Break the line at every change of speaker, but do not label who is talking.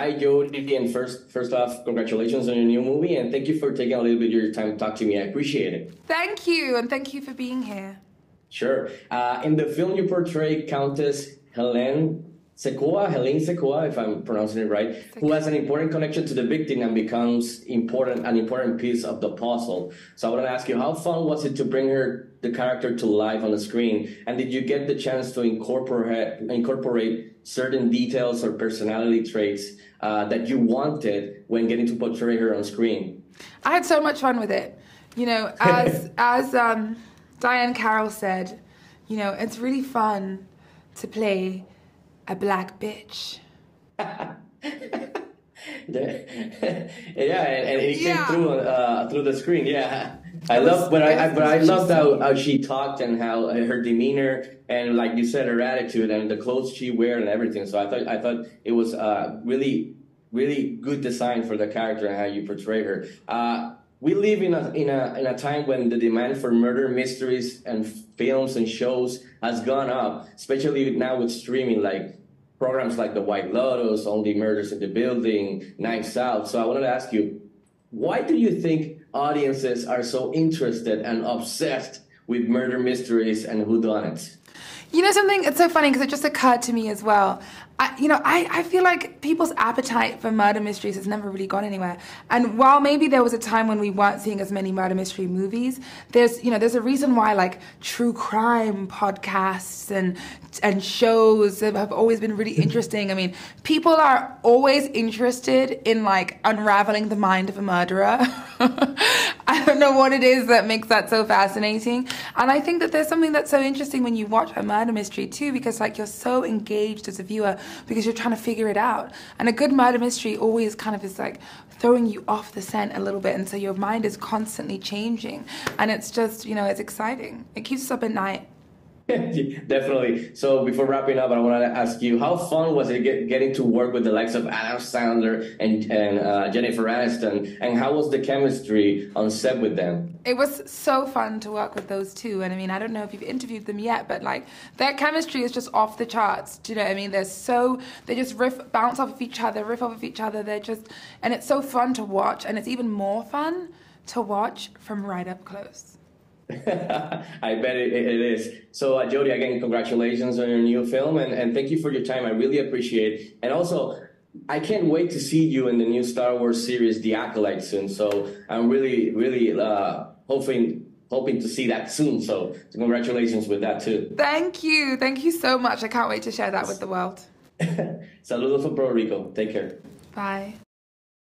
Hi, Jodie, and first, first off, congratulations on your new movie, and thank you for taking a little bit of your time to talk to me. I appreciate it.
Thank you, and thank you for being here.
Sure. Uh, in the film, you portray Countess Helene Sequoia, Helene Sequoia, if I'm pronouncing it right, who has an important connection to the victim and becomes important an important piece of the puzzle. So I want to ask you, how fun was it to bring her the character to life on the screen, and did you get the chance to incorporate incorporate certain details or personality traits uh, that you wanted when getting to portray her on screen?
I had so much fun with it. You know, as as um, Diahann Carroll said, you know, it's really fun to play a black bitch.
yeah, and, and it
Yeah.
came through uh, through the screen. Yeah, I love, but I, I but I loved how, how she talked and how her demeanor and like you said, her attitude and the clothes she wear and everything. So I thought I thought it was uh, really really good design for the character and how you portray her. Uh, we live in a in a in a time when the demand for murder mysteries and films and shows has gone up, especially now with streaming like programs like The White Lotus, Only Murders in the Building, Knives Out. So I wanted to ask you, why do you think audiences are so interested and obsessed with murder mysteries and whodunits?
You know something? It's so funny because it just occurred to me as well. I, you know, I, I feel like people's appetite for murder mysteries has never really gone anywhere. And while maybe there was a time when we weren't seeing as many murder mystery movies, there's you know there's a reason why like true crime podcasts and and shows have, have always been really mm-hmm. interesting. I mean, people are always interested in like unraveling the mind of a murderer. Know what it is that makes that so fascinating. And I think that there's something that's so interesting when you watch a murder mystery too, because like you're so engaged as a viewer because you're trying to figure it out. And a good murder mystery always kind of is like throwing you off the scent a little bit. And so your mind is constantly changing. And it's just, you know, it's exciting. It keeps us up at night.
Definitely. So before wrapping up, I want to ask you, how fun was it get, getting to work with the likes of Adam Sandler and, and uh, Jennifer Aniston? And how was the chemistry on set with them?
It was so fun to work with those two. And I mean, I don't know if you've interviewed them yet, but like their chemistry is just off the charts. Do you know what I mean? They're so, they just riff, bounce off of each other, riff off of each other. They're just, and it's so fun to watch. And it's even more fun to watch from right up close.
I bet it, it is. So, uh, Jodie, again, congratulations on your new film, and, and thank you for your time. I really appreciate it. And also, I can't wait to see you in the new Star Wars series, The Acolyte, soon. So, I'm really, really uh, hoping hoping to see that soon. So, congratulations with that too.
Thank you. Thank you so much. I can't wait to share that with the world.
Saludos from Puerto Rico. Take care.
Bye.